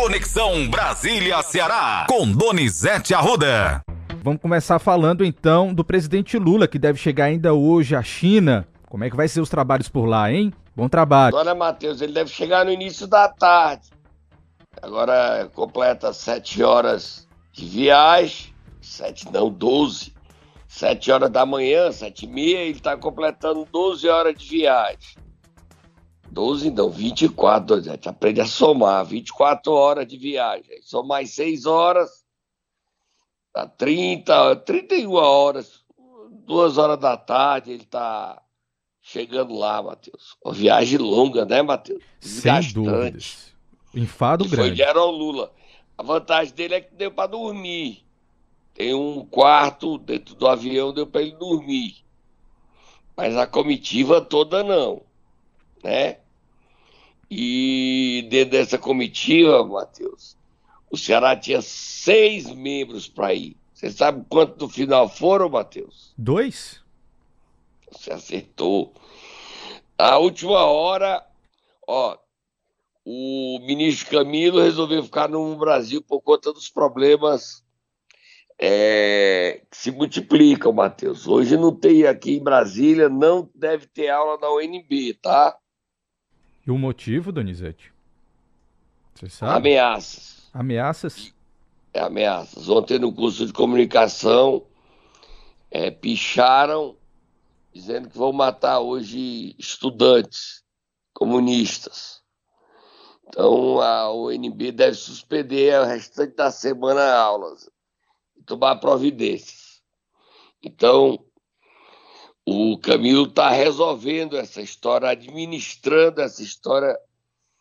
Conexão Brasília-Ceará, com Donizete Arruda. Vamos começar falando então do presidente Lula, que deve chegar ainda hoje à China. Como é que vai ser os trabalhos por lá, hein? Bom trabalho. Agora, Matheus, ele deve chegar no início da tarde. Agora completa sete horas de viagem. Sete, não, doze. Sete horas da manhã, sete e meia, ele está completando doze horas de viagem. Doze não, 24, gente. Aprende a somar. 24 horas de viagem. São mais seis horas. Dá 30, 31 horas. Duas horas da tarde, ele está chegando lá, Matheus. Uma viagem longa, né, Matheus? Sem dúvidas. Enfado grande. Foi de ao Lula. A vantagem dele é que deu para dormir. Tem um quarto dentro do avião, deu para ele dormir. Mas a comitiva toda não, né? E dentro dessa comitiva, Matheus, o Ceará tinha seis membros para ir. Você sabe quanto no final foram, Matheus? Dois? Você acertou. A última hora, ó, o ministro Camilo resolveu ficar no Brasil por conta dos problemas é, que se multiplicam, Matheus. Hoje não tem aqui em Brasília, não deve ter aula da UNB, tá? E o motivo, Donizete? Você sabe? Ameaças. Ameaças? É, ameaças. Ontem no curso de comunicação, é, picharam dizendo que vão matar hoje estudantes comunistas. Então a UNB deve suspender o restante da semana aulas e tomar providências. Então o Camilo está resolvendo essa história, administrando essa história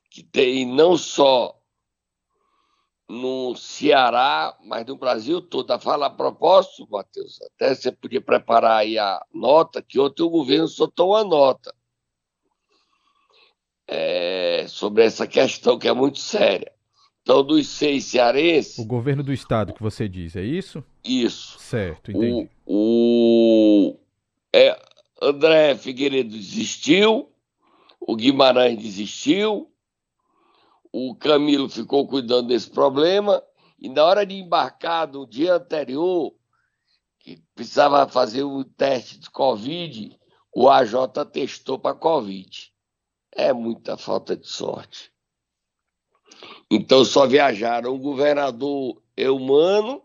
que tem não só no Ceará, mas no Brasil todo. A fala a propósito, Matheus, até você podia preparar aí a nota, que ontem o governo soltou uma nota é, sobre essa questão que é muito séria. Então, dos seis cearenses. O governo do estado que você diz, é isso? Isso. Certo, entendi. O, o é, André Figueiredo desistiu, o Guimarães desistiu, o Camilo ficou cuidando desse problema e na hora de embarcar no dia anterior, que precisava fazer o teste de Covid, o AJ testou para Covid. É muita falta de sorte. Então só viajaram o governador Eumano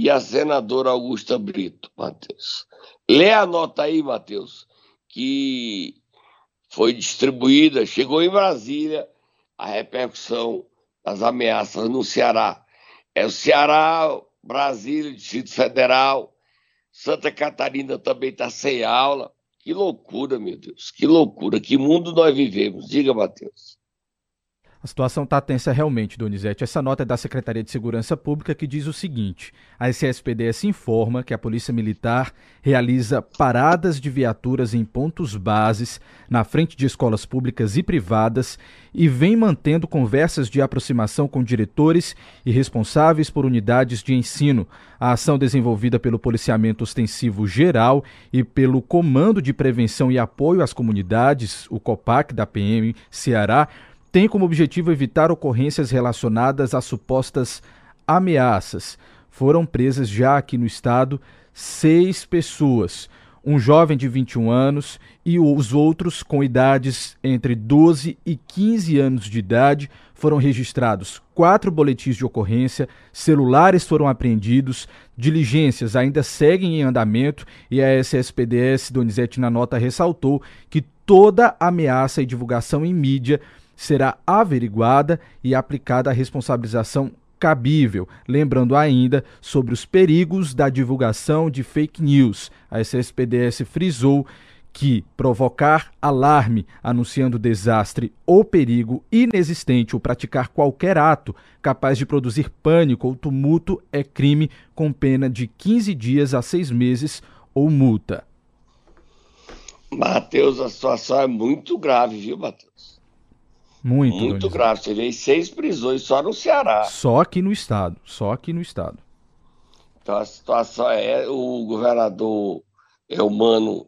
e a senadora Augusta Brito, Matheus. Lê a nota aí, Matheus, que foi distribuída, chegou em Brasília a repercussão das ameaças no Ceará. É o Ceará, Brasília, Distrito Federal, Santa Catarina também está sem aula. Que loucura, meu Deus, que loucura, que mundo nós vivemos. Diga, Matheus. A situação está tensa realmente, Donizete. Essa nota é da Secretaria de Segurança Pública que diz o seguinte: a SSPDS informa que a Polícia Militar realiza paradas de viaturas em pontos bases na frente de escolas públicas e privadas e vem mantendo conversas de aproximação com diretores e responsáveis por unidades de ensino. A ação desenvolvida pelo Policiamento Ostensivo Geral e pelo Comando de Prevenção e Apoio às Comunidades, o COPAC da PM Ceará, tem como objetivo evitar ocorrências relacionadas a supostas ameaças. Foram presas já aqui no estado seis pessoas, um jovem de 21 anos e os outros com idades entre 12 e 15 anos de idade. Foram registrados quatro boletins de ocorrência, celulares foram apreendidos, diligências ainda seguem em andamento e a SSPDS Donizete na nota ressaltou que toda ameaça e divulgação em mídia será averiguada e aplicada a responsabilização cabível, lembrando ainda sobre os perigos da divulgação de fake news. A SSPDS frisou que provocar alarme anunciando desastre ou perigo inexistente ou praticar qualquer ato capaz de produzir pânico ou tumulto é crime com pena de 15 dias a 6 meses ou multa. Matheus, a situação é muito grave, viu, Matheus? Muito, Muito grave. Você vê seis prisões só no Ceará. Só aqui no estado. Só aqui no estado. Então a situação é: o governador Eumano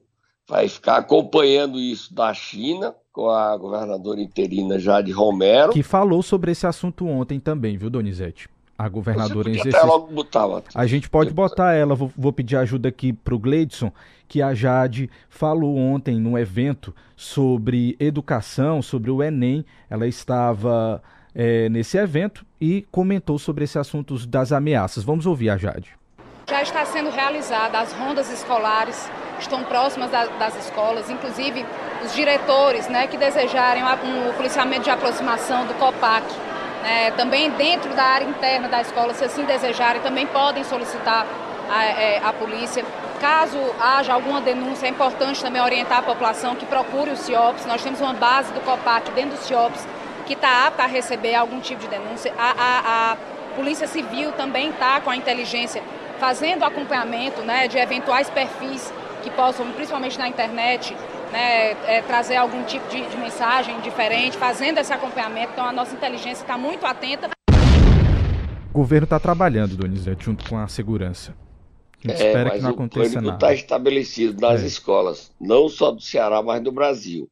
vai ficar acompanhando isso da China, com a governadora interina Jade Romero. Que falou sobre esse assunto ontem também, viu, Donizete? A governadora em exercício. Logo botar, a gente pode botar ela, vou, vou pedir ajuda aqui para o Gleidson, que a Jade falou ontem num evento sobre educação, sobre o Enem. Ela estava é, nesse evento e comentou sobre esse assunto das ameaças. Vamos ouvir a Jade. Já está sendo realizada as rondas escolares, estão próximas da, das escolas, inclusive os diretores né, que desejarem um policiamento de aproximação do COPAC. Né, também dentro da área interna da escola, se assim desejarem, também podem solicitar a, é, a polícia. Caso haja alguma denúncia, é importante também orientar a população que procure o CIOPS. Nós temos uma base do COPAC dentro do CIOPS que está apta a receber algum tipo de denúncia. A, a, a Polícia Civil também está com a inteligência fazendo acompanhamento né, de eventuais perfis que possam, principalmente na internet, né, é, trazer algum tipo de, de, mensagem diferente, fazendo esse acompanhamento. Então a nossa inteligência está muito atenta. O governo está trabalhando, Donizete, junto com a segurança. A gente é, espera que não aconteça nada. está estabelecido nas é. escolas, não só do Ceará, mas do Brasil.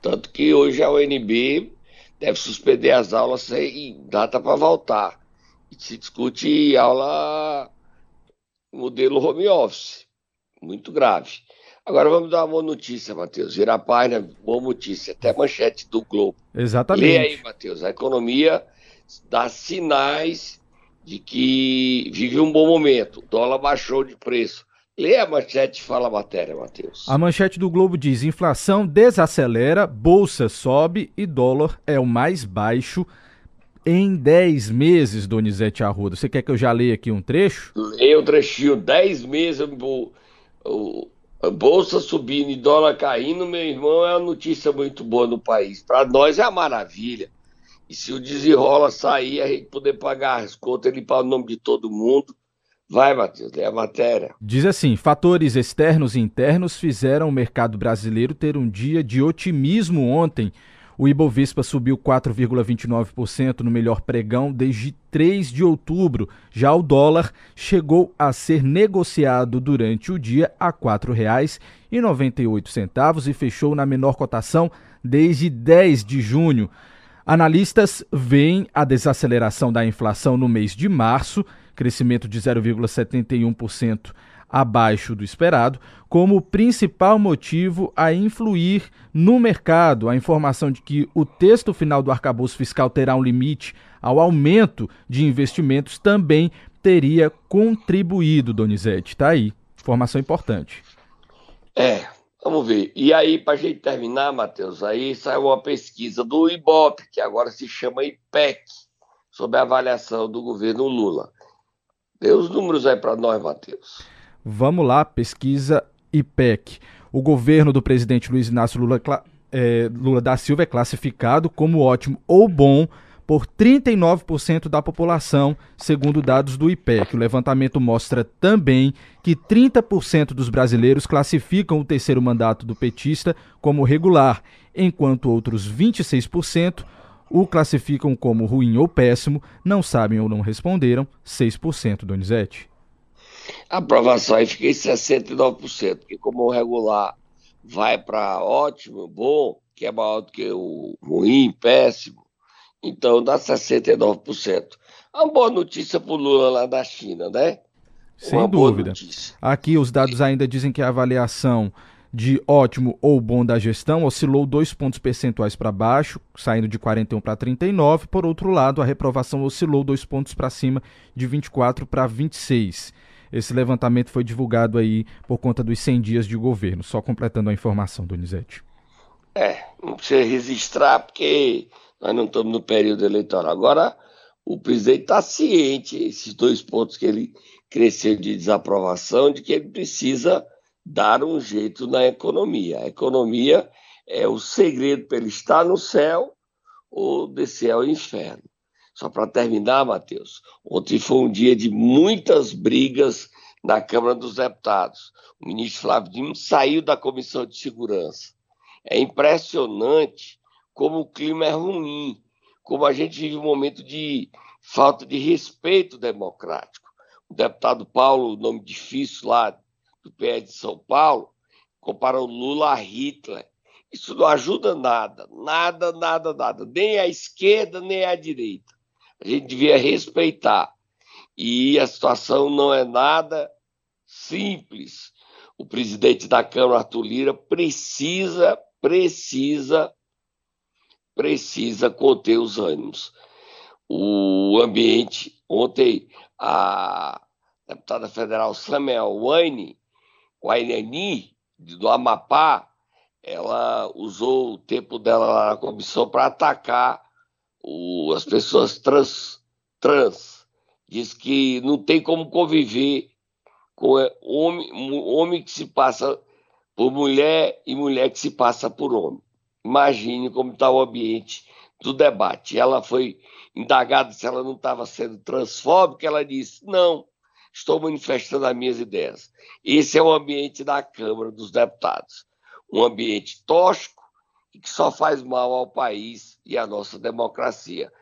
Tanto que hoje a UNB deve suspender as aulas sem data para voltar. E se discute aula modelo home office. Muito grave. Agora vamos dar uma boa notícia, Matheus. Virar a página, boa notícia. Até manchete do Globo. Exatamente. Lê aí, Matheus. A economia dá sinais de que vive um bom momento. O dólar baixou de preço. Lê a manchete e fala a matéria, Matheus. A manchete do Globo diz: inflação desacelera, bolsa sobe e dólar é o mais baixo em 10 meses, Donizete Arruda. Você quer que eu já leia aqui um trecho? Leia o um trechinho. 10 meses, o, bolsa subindo e dólar caindo, meu irmão, é uma notícia muito boa no país. Para nós é a maravilha. E se o desenrola sair, a gente poder pagar as contas, limpar o nome de todo mundo. Vai, Matheus, é a matéria. Diz assim: fatores externos e internos fizeram o mercado brasileiro ter um dia de otimismo ontem o Ibovespa subiu 4,29% no melhor pregão desde 3 de outubro. Já o dólar chegou a ser negociado durante o dia a R$ 4,98 e fechou na menor cotação desde 10 de junho. Analistas veem a desaceleração da inflação no mês de março, crescimento de 0,71% abaixo do esperado, como principal motivo a influir no mercado. A informação de que o texto final do arcabouço fiscal terá um limite ao aumento de investimentos também teria contribuído, Donizete. Está aí. Informação importante. É, vamos ver. E aí, para a gente terminar, Matheus, aí saiu uma pesquisa do IBOP, que agora se chama IPEC, sobre a avaliação do governo Lula. Dê os números aí para nós, Matheus. Vamos lá, pesquisa IPEC. O governo do presidente Luiz Inácio Lula, é, Lula da Silva é classificado como ótimo ou bom por 39% da população, segundo dados do IPEC. O levantamento mostra também que 30% dos brasileiros classificam o terceiro mandato do petista como regular, enquanto outros 26% o classificam como ruim ou péssimo, não sabem ou não responderam, 6%, Donizete. A aprovação aí fiquei 69%, porque como o regular vai para ótimo, bom, que é maior do que o ruim, péssimo, então dá 69%. É uma boa notícia para o Lula lá da China, né? Sem uma dúvida. Aqui os dados ainda dizem que a avaliação de ótimo ou bom da gestão oscilou dois pontos percentuais para baixo, saindo de 41 para 39. Por outro lado, a reprovação oscilou dois pontos para cima, de 24 para 26. Esse levantamento foi divulgado aí por conta dos 100 dias de governo. Só completando a informação, Donizete. É, não precisa registrar porque nós não estamos no período eleitoral. Agora, o presidente está ciente, esses dois pontos que ele cresceu de desaprovação, de que ele precisa dar um jeito na economia. A economia é o segredo para ele estar no céu ou descer ao inferno. Só para terminar, Matheus, ontem foi um dia de muitas brigas na Câmara dos Deputados. O ministro Flávio Dino saiu da Comissão de Segurança. É impressionante como o clima é ruim, como a gente vive um momento de falta de respeito democrático. O deputado Paulo, nome difícil lá do PE de São Paulo, comparou Lula a Hitler. Isso não ajuda nada, nada, nada, nada, nem a esquerda, nem a direita. A gente devia respeitar. E a situação não é nada simples. O presidente da Câmara, Arthur Lira, precisa, precisa, precisa conter os ânimos. O ambiente, ontem, a deputada federal Samuel Wayne, Waineni, do Amapá, ela usou o tempo dela lá na comissão para atacar o, as pessoas trans, trans. Diz que não tem como conviver com é, homem, homem que se passa por mulher e mulher que se passa por homem. Imagine como está o ambiente do debate. Ela foi indagada se ela não estava sendo transfóbica, ela disse: não, estou manifestando as minhas ideias. Esse é o ambiente da Câmara dos Deputados um ambiente tóxico e que só faz mal ao país e à nossa democracia.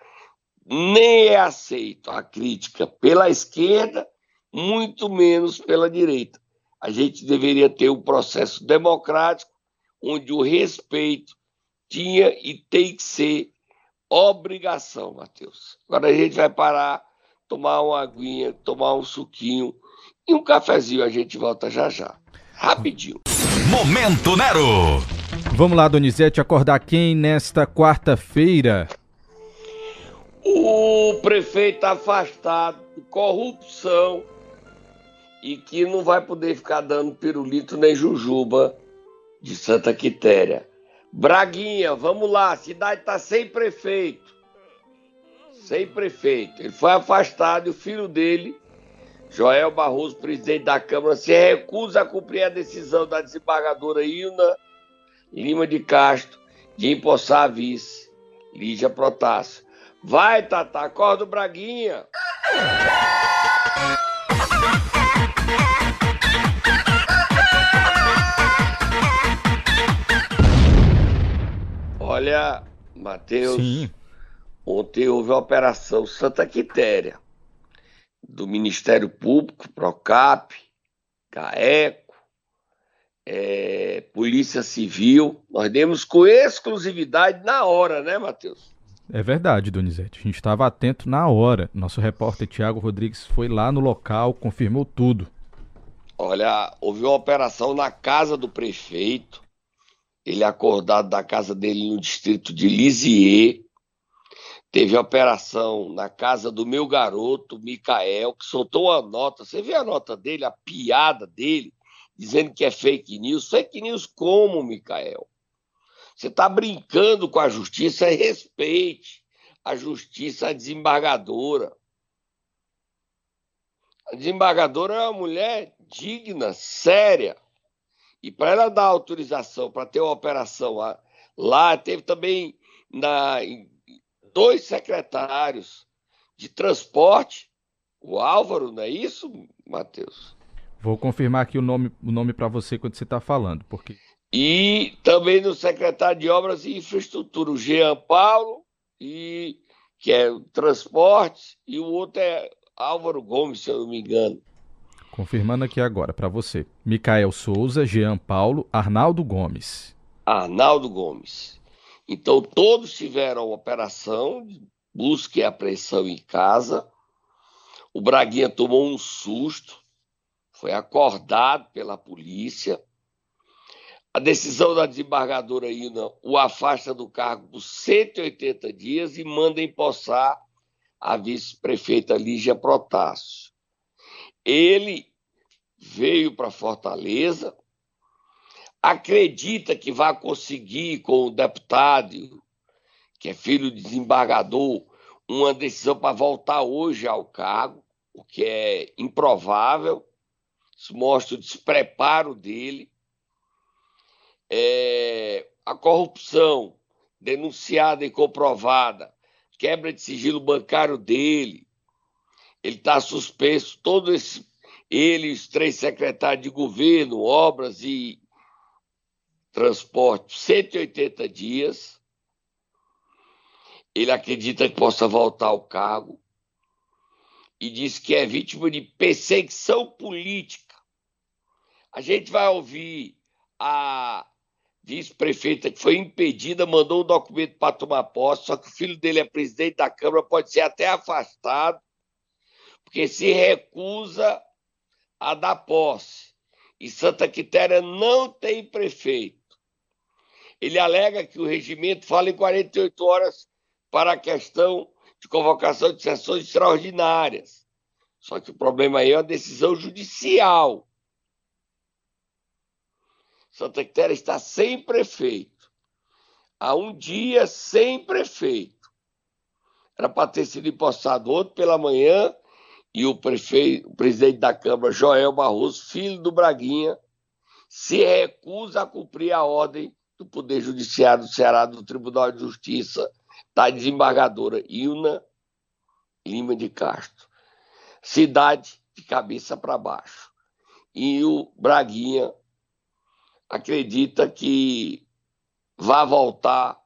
Nem é aceito a crítica pela esquerda, muito menos pela direita. A gente deveria ter um processo democrático onde o respeito tinha e tem que ser obrigação, Matheus. Agora a gente vai parar, tomar uma aguinha, tomar um suquinho e um cafezinho. A gente volta já já. Rapidinho. Momento Nero. Vamos lá, Donizete, acordar quem nesta quarta-feira? O prefeito afastado de corrupção e que não vai poder ficar dando pirulito nem jujuba de Santa Quitéria. Braguinha, vamos lá, a cidade está sem prefeito. Sem prefeito. Ele foi afastado e o filho dele Joel Barroso, presidente da Câmara, se recusa a cumprir a decisão da desembargadora Ilna Lima de Castro de empossar vice, Lígia Protássio. Vai, Tata, acorda o Braguinha. Olha, Matheus, ontem houve a Operação Santa Quitéria do Ministério Público, PROCAP, CAECO, é, Polícia Civil. Nós demos com exclusividade na hora, né, Matheus? É verdade, Donizete. A gente estava atento na hora. Nosso repórter Tiago Rodrigues foi lá no local, confirmou tudo. Olha, houve uma operação na casa do prefeito. Ele acordado da casa dele no distrito de Lisieux. Teve a operação na casa do meu garoto, Micael, que soltou uma nota. Você vê a nota dele, a piada dele, dizendo que é fake news. Fake news como, Micael? Você está brincando com a justiça, respeite a justiça a desembargadora. A desembargadora é uma mulher digna, séria. E para ela dar autorização para ter uma operação lá, lá teve também na, dois secretários de transporte, o Álvaro, não é isso, Matheus? Vou confirmar aqui o nome, o nome para você quando você está falando, porque. E também no secretário de Obras e Infraestrutura, o Jean Paulo, e, que é o transporte, e o outro é Álvaro Gomes, se eu não me engano. Confirmando aqui agora para você. Micael Souza, Jean Paulo, Arnaldo Gomes. Arnaldo Gomes. Então, todos tiveram operação busca e apreensão em casa. O Braguinha tomou um susto, foi acordado pela polícia. A decisão da desembargadora Ina o afasta do cargo por 180 dias e manda empossar a vice-prefeita Lígia Protássio. Ele veio para Fortaleza, acredita que vai conseguir com o deputado, que é filho de desembargador, uma decisão para voltar hoje ao cargo, o que é improvável. Mostra o despreparo dele. É, a corrupção denunciada e comprovada, quebra de sigilo bancário dele, ele está suspenso, todos esse, ele e os três secretários de governo, obras e transporte 180 dias. Ele acredita que possa voltar ao cargo e diz que é vítima de perseguição política. A gente vai ouvir a vice-prefeita que foi impedida, mandou o documento para tomar posse, só que o filho dele é presidente da Câmara, pode ser até afastado, porque se recusa a dar posse. E Santa Quitéria não tem prefeito. Ele alega que o regimento fala em 48 horas para a questão de convocação de sessões extraordinárias. Só que o problema aí é a decisão judicial. Santa Quitéria está sem prefeito. Há um dia sem prefeito. Era para ter sido empossado outro pela manhã e o prefeito, o presidente da Câmara, Joel Barroso, filho do Braguinha, se recusa a cumprir a ordem do Poder Judiciário do Ceará, do Tribunal de Justiça, da desembargadora Ilna Lima de Castro. Cidade de cabeça para baixo. E o Braguinha acredita que vá voltar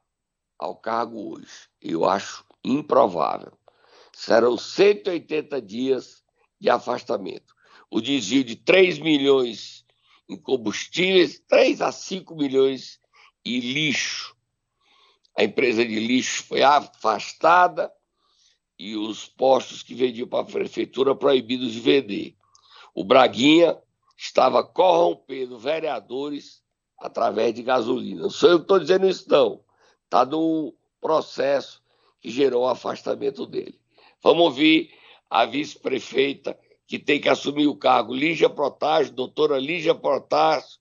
ao cargo hoje. Eu acho improvável. Serão 180 dias de afastamento. O desvio de 3 milhões em combustíveis, 3 a 5 milhões em lixo. A empresa de lixo foi afastada e os postos que vendiam para a prefeitura proibidos de vender. O Braguinha estava corrompendo vereadores através de gasolina. Não sou eu que estou dizendo isso, não. Está no processo que gerou o afastamento dele. Vamos ouvir a vice-prefeita que tem que assumir o cargo, Lígia Protásio, doutora Lígia Protásio,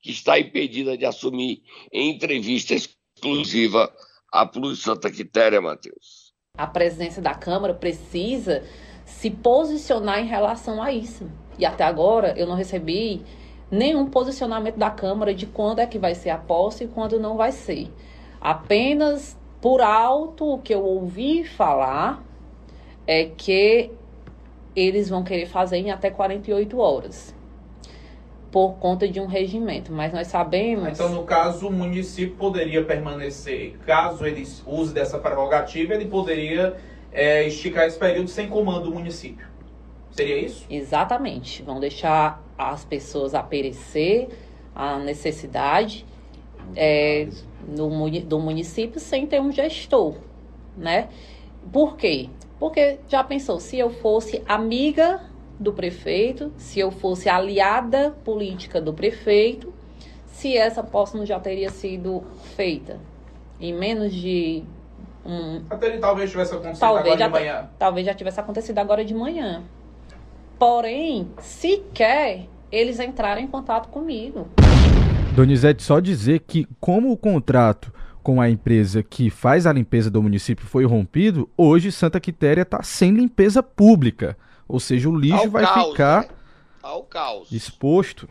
que está impedida de assumir em entrevista exclusiva à Plus Santa Quitéria, Matheus. A presidência da Câmara precisa se posicionar em relação a isso. E até agora eu não recebi nenhum posicionamento da Câmara de quando é que vai ser a posse e quando não vai ser. Apenas por alto o que eu ouvi falar é que eles vão querer fazer em até 48 horas. Por conta de um regimento, mas nós sabemos. Então, no caso, o município poderia permanecer, caso ele use dessa prerrogativa, ele poderia é, esticar esse período sem comando do município. Seria isso? Exatamente. Vão deixar as pessoas a perecer a necessidade é, no, do município sem ter um gestor, né? Por quê? Porque já pensou, se eu fosse amiga do prefeito, se eu fosse aliada política do prefeito, se essa posse não já teria sido feita em menos de um. Até talvez tivesse acontecido talvez agora já, de manhã. Talvez já tivesse acontecido agora de manhã. Porém, sequer eles entraram em contato comigo. Donizete, só dizer que, como o contrato com a empresa que faz a limpeza do município foi rompido, hoje Santa Quitéria está sem limpeza pública. Ou seja, o lixo vai caos, ficar né? Ao caos. exposto.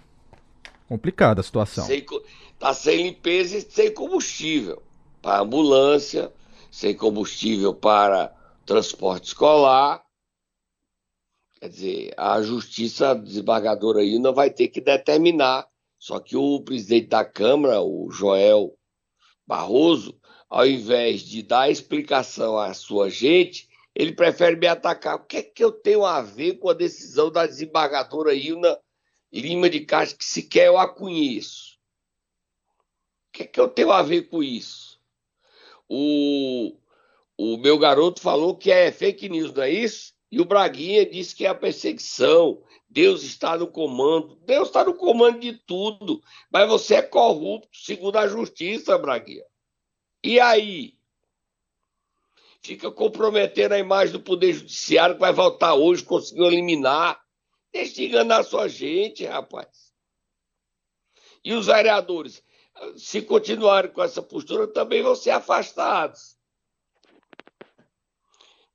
Complicada a situação. Está sem limpeza e sem combustível para ambulância, sem combustível para transporte escolar Quer dizer, a justiça desembargadora aí não vai ter que determinar. Só que o presidente da Câmara, o Joel Barroso, ao invés de dar explicação à sua gente, ele prefere me atacar. O que é que eu tenho a ver com a decisão da desembargadora Ilna Lima de Castro, que sequer eu a conheço? O que é que eu tenho a ver com isso? O, o meu garoto falou que é fake news, não é isso? E o Braguinha disse que é a perseguição. Deus está no comando. Deus está no comando de tudo. Mas você é corrupto, segundo a justiça, Braguinha. E aí? Fica comprometendo a imagem do Poder Judiciário que vai voltar hoje, conseguiu eliminar. Deixa de enganar sua gente, rapaz. E os vereadores, se continuarem com essa postura, também vão ser afastados.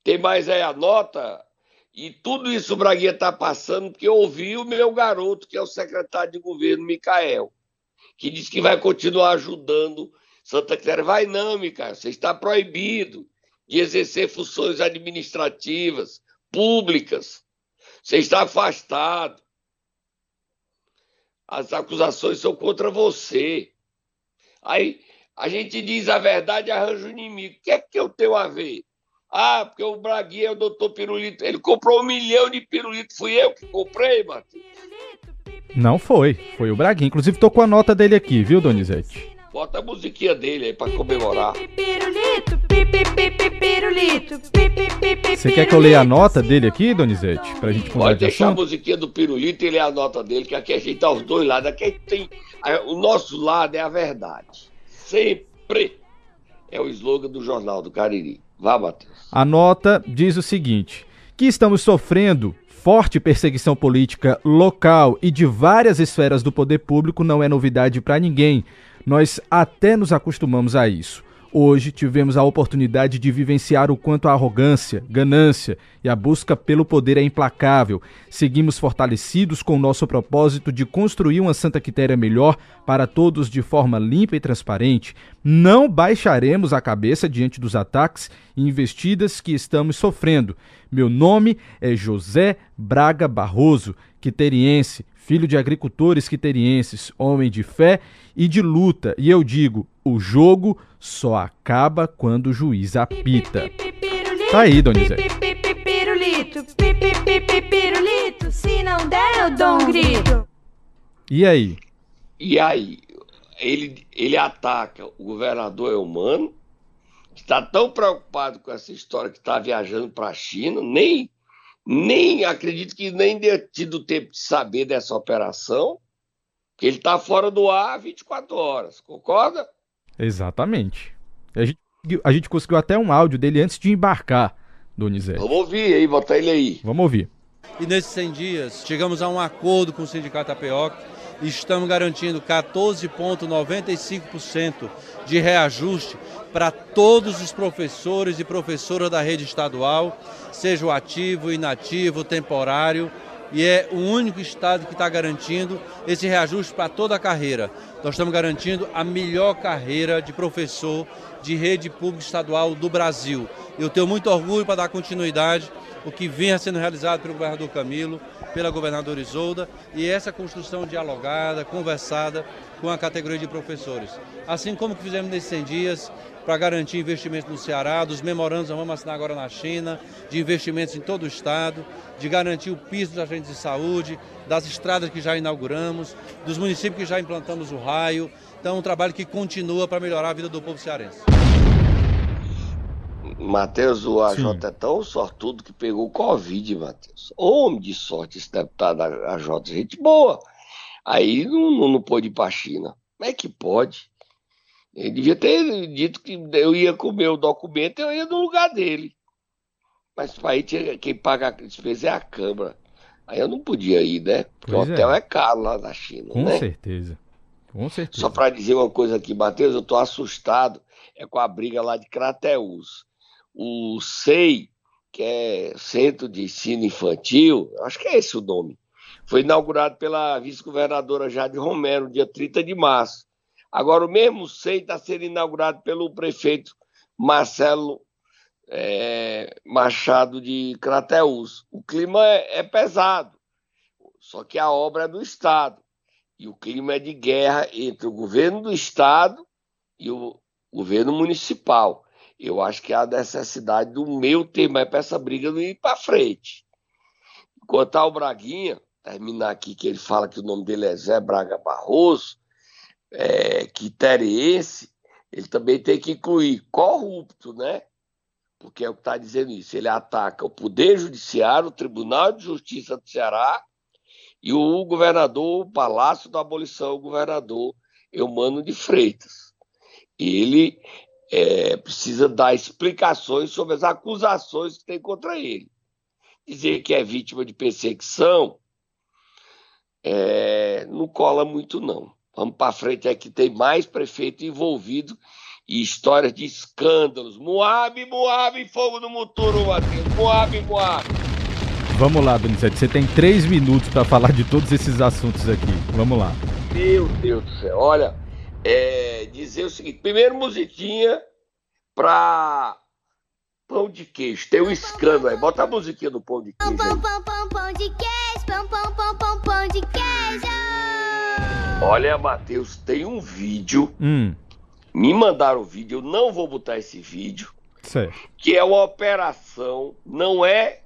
Tem mais aí a nota, e tudo isso o Braguinha está passando porque eu ouvi o meu garoto, que é o secretário de governo, Micael, que diz que vai continuar ajudando Santa Quitéria. Vai não, Micael, você está proibido de exercer funções administrativas, públicas. Você está afastado. As acusações são contra você. Aí a gente diz a verdade e arranja o inimigo. O que é que eu tenho a ver? Ah, porque o Braguinha é o doutor Pirulito. Ele comprou um milhão de pirulito. Fui eu que comprei, Matheus. Não foi. Foi o Braguinha. Inclusive, tô com a nota dele aqui, viu, Donizete? Bota a musiquinha dele aí pra comemorar. Você quer que eu leia a nota dele aqui, Donizete? Pra gente mudar Pode de deixar a musiquinha do pirulito e ler a nota dele, que aqui a gente tá os dois lados. Aqui a gente tem. O nosso lado é a verdade. Sempre. É o slogan do Jornal do Cariri. Vá, Matheus. A nota diz o seguinte: que estamos sofrendo forte perseguição política local e de várias esferas do poder público não é novidade para ninguém. Nós até nos acostumamos a isso. Hoje tivemos a oportunidade de vivenciar o quanto a arrogância, ganância e a busca pelo poder é implacável. Seguimos fortalecidos com o nosso propósito de construir uma Santa Quitéria melhor para todos de forma limpa e transparente. Não baixaremos a cabeça diante dos ataques e investidas que estamos sofrendo. Meu nome é José Braga Barroso, quiteriense, filho de agricultores quiterienses, homem de fé e de luta. E eu digo: o jogo só acaba quando o juiz apita. Tá aí, Donizete. Pirulito, se não der eu dou um grito. E aí? E aí, ele, ele ataca o governador Eumano, que está tão preocupado com essa história que está viajando para a China, nem, nem acredito que nem tenha tido tempo de saber dessa operação, que ele está fora do ar 24 horas, concorda? Exatamente. A gente, a gente conseguiu até um áudio dele antes de embarcar, Donizete. Vamos ouvir aí, botar ele aí. Vamos ouvir. E nesses 100 dias, chegamos a um acordo com o Sindicato APOC e estamos garantindo 14,95% de reajuste para todos os professores e professoras da rede estadual, seja o ativo, inativo, temporário, e é o único estado que está garantindo esse reajuste para toda a carreira. Nós estamos garantindo a melhor carreira de professor de rede pública estadual do Brasil. Eu tenho muito orgulho para dar continuidade o que vinha sendo realizado pelo governador Camilo, pela governadora Isolda, e essa construção dialogada, conversada com a categoria de professores. Assim como que fizemos nesses 100 dias, para garantir investimentos no Ceará, dos memorandos nós vamos assinar agora na China, de investimentos em todo o estado, de garantir o piso dos agentes de saúde, das estradas que já inauguramos, dos municípios que já implantamos o raio. Então, um trabalho que continua para melhorar a vida do povo cearense. Matheus, o AJ Sim. é tão sortudo que pegou o Covid, Matheus. Homem de sorte esse deputado AJ, gente boa. Aí não, não, não pôde ir pra China. Como é que pode? Ele devia ter dito que eu ia comer o documento e eu ia no lugar dele. Mas aí tinha- quem paga a despesa é a Câmara. Aí eu não podia ir, né? Porque Pois o é. hotel é. caro lá na China, Com né? certeza. Com certeza. Só para dizer uma coisa aqui, Matheus, eu tô assustado é com a briga lá de Crateús. O SEI, que é Centro de Ensino Infantil, acho que é esse o nome, foi inaugurado pela vice-governadora Jade Romero, dia 30 de março. Agora, o mesmo SEI está sendo inaugurado pelo prefeito Marcelo é, Machado de Crateús. O clima é, é pesado, só que a obra é do Estado. E o clima é de guerra entre o governo do Estado e o governo municipal. Eu acho que há necessidade do meu ter mais para essa briga não ir para frente. Quanto ao Braguinha, terminar aqui que ele fala que o nome dele é Zé Braga Barroso, é, quiteriense, ele também tem que incluir corrupto, né? Porque é o que está dizendo isso. Ele ataca o Poder Judiciário, o Tribunal de Justiça do Ceará e o governador, o Palácio da Abolição, o governador Eumano de Freitas. Ele é, precisa dar explicações sobre as acusações que tem contra ele. Dizer que é vítima de perseguição é, não cola muito, não. Vamos para frente, é que tem mais prefeito envolvido e histórias de escândalos. Moab, Moab, fogo no muturo, Matheus. Moab, Moab. Vamos lá, Donizete. Você tem três minutos para falar de todos esses assuntos aqui. Vamos lá. Meu Deus do céu. Olha, é, dizer o seguinte: primeiro, musiquinha pra pão de queijo. Tem um escândalo aí. Bota a musiquinha do pão de Pão, queijo aí. pão, pão, pão, pão de queijo, pão, pão, pão, pão, pão de queijo. Olha, Matheus, tem um vídeo. Hum, Me mandaram o vídeo, eu não vou botar esse vídeo. certo. Que é uma operação, não é.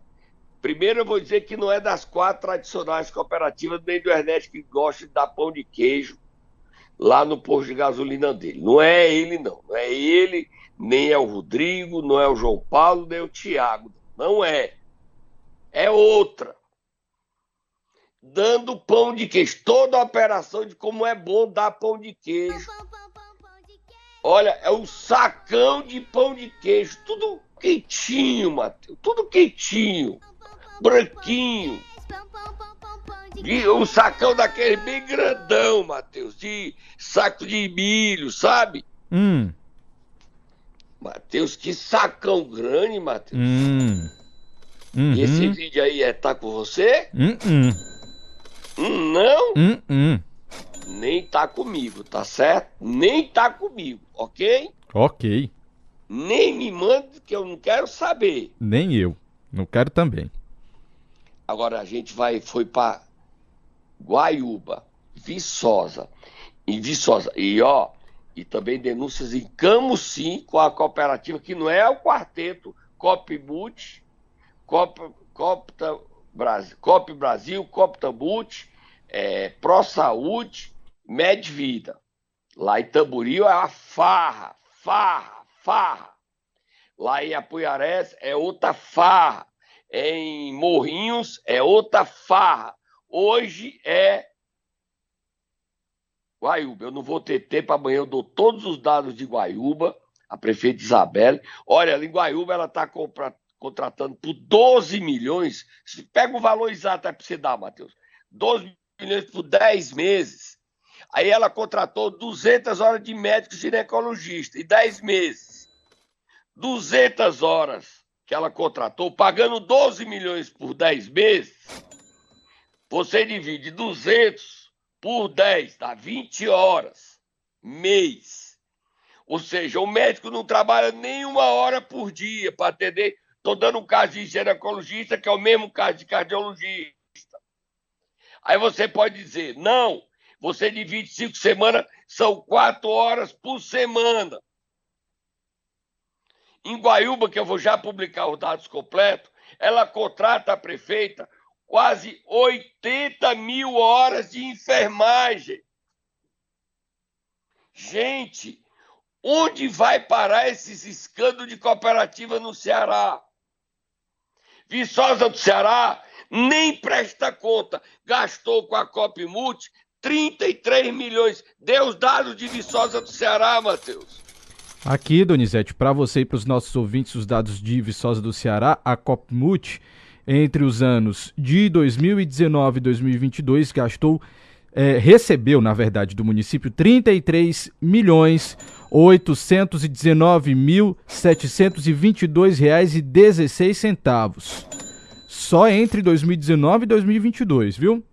Primeiro eu vou dizer que não é das quatro tradicionais cooperativas, nem do Ernesto que gosta de dar pão de queijo lá no posto de gasolina dele. Não é ele, não. Não é ele, nem é o Rodrigo, não é o João Paulo, nem o Tiago. Não é. É outra. Dando pão de queijo. Toda a operação de como é bom dar pão de queijo. Olha, é um sacão de pão de queijo. Tudo quentinho, Matheus. Tudo quentinho. Branquinho. E um sacão daquele bem grandão, Matheus. De saco de milho, sabe? Hum. Matheus, que sacão grande, Matheus. Hum. Uhum. E esse vídeo aí é tá com você? Hum, hum. Hum, não? Hum, hum. Nem tá comigo, tá certo? Nem tá comigo, ok? Ok. Nem me manda que eu não quero saber. Nem eu. Não quero também. Agora a gente vai foi para Guaiúba, Viçosa, em Viçosa. E ó, e também denúncias em Camusim com a cooperativa que não é o quarteto Copmut, Cop, Copta Brasil, Cop Brasil, Coptamut, é, Pro Saúde, Medvida. Lá em Tamboril é a farra, farra, farra. Lá em Apuiarés é outra farra. Em Morrinhos é outra farra. Hoje é Guaiúba. Eu não vou ter tempo, amanhã eu dou todos os dados de Guaiúba, a prefeita Isabelle. Olha, em Guaiúba ela está contratando por 12 milhões. Pega o valor exato aí para você dar, Matheus. 12 milhões por 10 meses. Aí ela contratou 200 horas de médico ginecologista em 10 meses. 200 horas que ela contratou, pagando 12 milhões por 10 meses. Você divide 200 por 10, dá 20 horas, mês. Ou seja, o médico não trabalha nem uma hora por dia para atender. Estou dando um caso de ginecologista, que é o mesmo caso de cardiologista. Aí você pode dizer, não, você divide cinco semanas, são quatro horas por semana. Em Guaiúba, que eu vou já publicar os dados completos, ela contrata a prefeita quase 80 mil horas de enfermagem. Gente, onde vai parar esses escândalos de cooperativa no Ceará? Viçosa do Ceará nem presta conta, gastou com a Copmult 33 milhões. Deu os dados de Viçosa do Ceará, Matheus. Aqui, Donizete, para você e para os nossos ouvintes, os dados de Viçosa do Ceará, a Copmut, entre os anos de 2019 e 2022, gastou, é, recebeu, na verdade, do município 33 milhões 819 mil 722 reais e 16 centavos. Só entre 2019 e 2022, viu?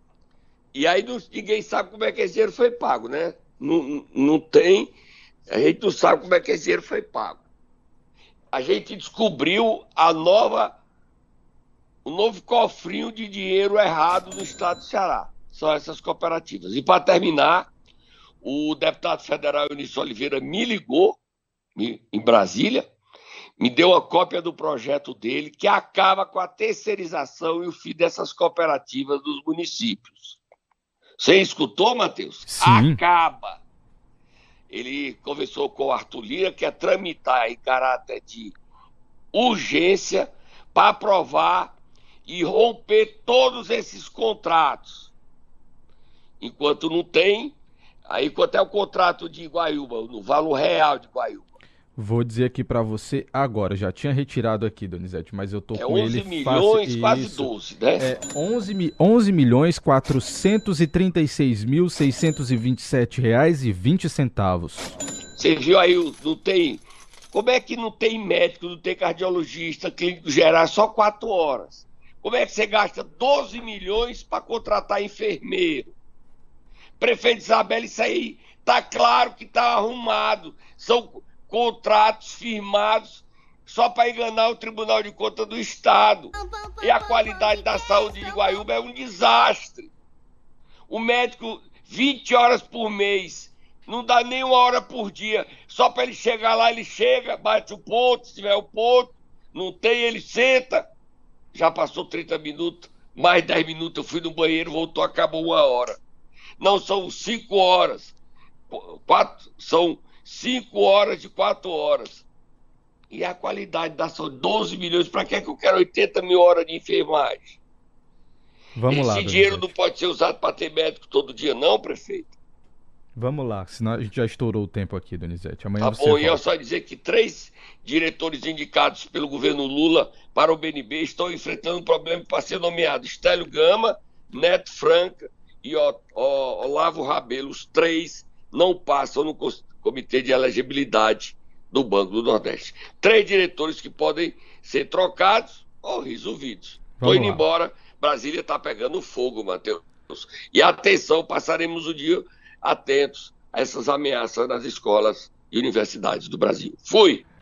E aí ninguém sabe como é que esse dinheiro foi pago, né? Não, não tem a gente não sabe como é que esse dinheiro foi pago. A gente descobriu a nova, o novo cofrinho de dinheiro errado no estado do Ceará. São essas cooperativas. E para terminar, o deputado federal Eunício Oliveira me ligou em Brasília, me deu a cópia do projeto dele que acaba com a terceirização e o fim dessas cooperativas dos municípios. Você escutou, Matheus? Sim. Acaba ele conversou com o Arthur Lira, que é tramitar em caráter de urgência para aprovar e romper todos esses contratos. Enquanto não tem, aí quanto é o contrato de Guaiúba, no valor real de Guaiúba? Vou dizer aqui para você agora, já tinha retirado aqui, Donizete, mas eu tô é com ele... 11 milhões, fácil, quase isso, 12, né? É 11, mi, 11 milhões 436 mil 627 reais e 20 centavos. Você viu aí, não tem... Como é que não tem médico, não tem cardiologista, clínico geral, só quatro horas? Como é que você gasta 12 milhões para contratar enfermeiro? Prefeito Isabela, isso aí tá claro que tá arrumado. São contratos firmados só para enganar o Tribunal de Contas do Estado. E a qualidade da saúde de Guaiúba é um desastre. O médico, 20 horas por mês, não dá nem uma hora por dia. Só para ele chegar lá, ele chega, bate o ponto, se tiver o ponto, não tem, ele senta. Já passou 30 minutos, mais 10 minutos, eu fui no banheiro, voltou, acabou uma hora. Não, são 5 horas. quatro, são cinco horas de quatro horas. E a qualidade da saúde, 12 milhões, para que, é que eu quero 80 mil horas de enfermagem? Vamos Esse lá. dinheiro Donizete. não pode ser usado para ter médico todo dia, não, prefeito. Vamos lá, senão a gente já estourou o tempo aqui, Donizete. Amanhã Tá você bom, e eu volta. só dizer que três diretores indicados pelo governo Lula para o BNB estão enfrentando um problema para ser nomeado Estélio Gama, Neto Franca e Olavo Rabelo. Os três não passam no comitê de elegibilidade do Banco do Nordeste. Três diretores que podem ser trocados ou resolvidos. Estou indo lá. embora. Brasília está pegando fogo, Matheus. E atenção, passaremos o dia atentos a essas ameaças nas escolas e universidades do Brasil. Fui!